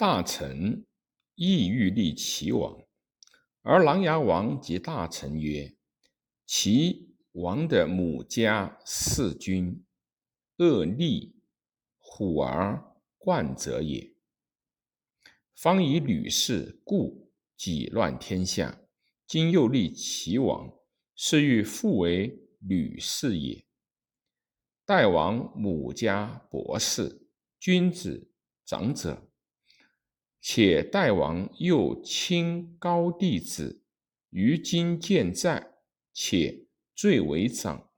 大臣意欲立齐王，而琅琊王及大臣曰：“齐王的母家弑君，恶逆，虎而冠者也。方以吕氏故己乱天下，今又立齐王，是欲复为吕氏也。代王母家博士，君子长者。”且代王又亲高帝子，于今健在，且最为长。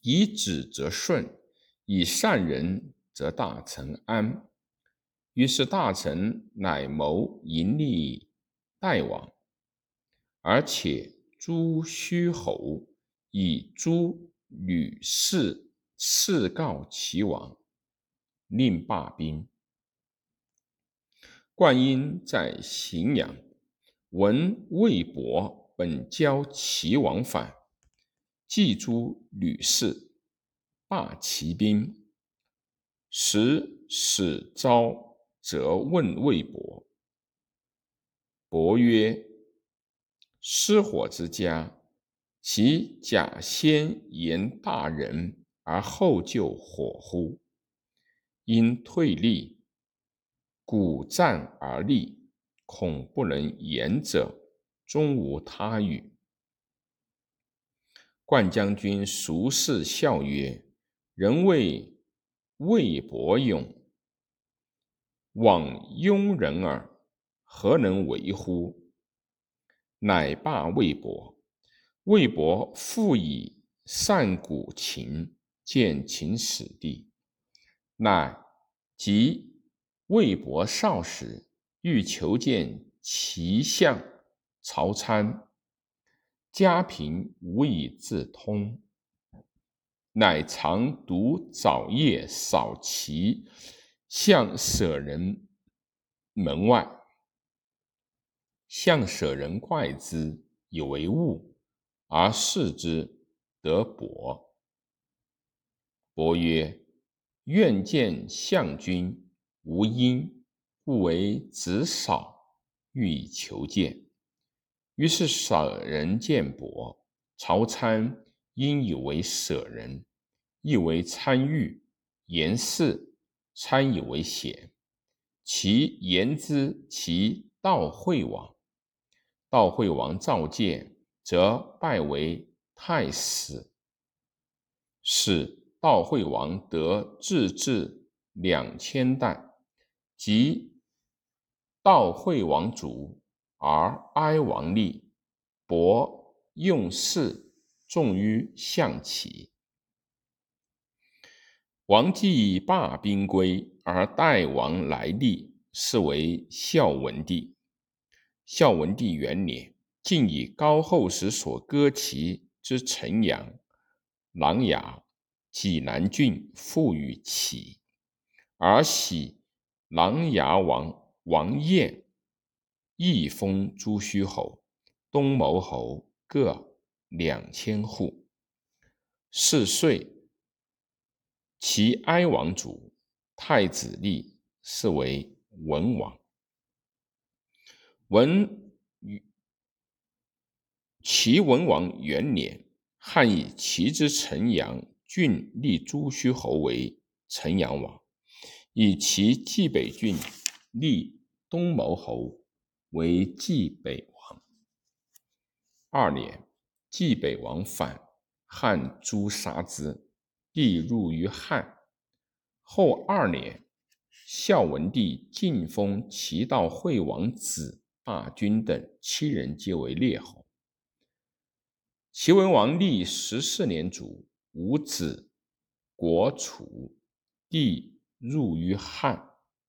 以子则顺，以善人则大臣安。于是大臣乃谋迎立代王，而且诸虚侯，以诸吕氏，赐告齐王，令罢兵。灌婴在荥阳，闻魏博本交齐王反，祭诛吕氏，罢齐兵。时使昭则问魏博，伯曰：“失火之家，其假先言大人而后救火乎？因退立。”鼓战而立，恐不能言者，终无他语。冠将军熟视笑曰：“人谓魏伯勇，枉庸人耳，何能为乎？”乃罢魏博。魏博复以善鼓琴，见秦始帝，乃即。魏博少时，欲求见齐相曹参，家贫无以自通，乃常独早夜扫齐相舍人门外。相舍人怪之，以为物，而视之，得伯。伯曰：“愿见相君。”无因，故为子少，欲以求见。于是舍人见伯。曹参因以为舍人，亦为参遇。言事，参以为贤。其言之，其道惠王。道惠王召见，则拜为太史。使道惠王得自治两千石。即道惠王卒，而哀王立，伯用事重于象棋。王既罢兵归，而代王来立，是为孝文帝。孝文帝元年，晋以高后时所割齐之城阳、琅琊、济南郡复与齐，而喜。琅琊王王晏亦封诸虚侯、东牟侯各两千户。是岁，齐哀王主，太子立，是为文王。文与齐文王元年，汉以齐之城阳郡立诸虚侯为城阳王。以其冀北郡立东牟侯为冀北王。二年，冀北王反，汉诛杀之，帝入于汉。后二年，孝文帝晋封齐悼惠王子霸君等七人，皆为列侯。齐文王历十四年卒，无子，国储，帝。入于汉。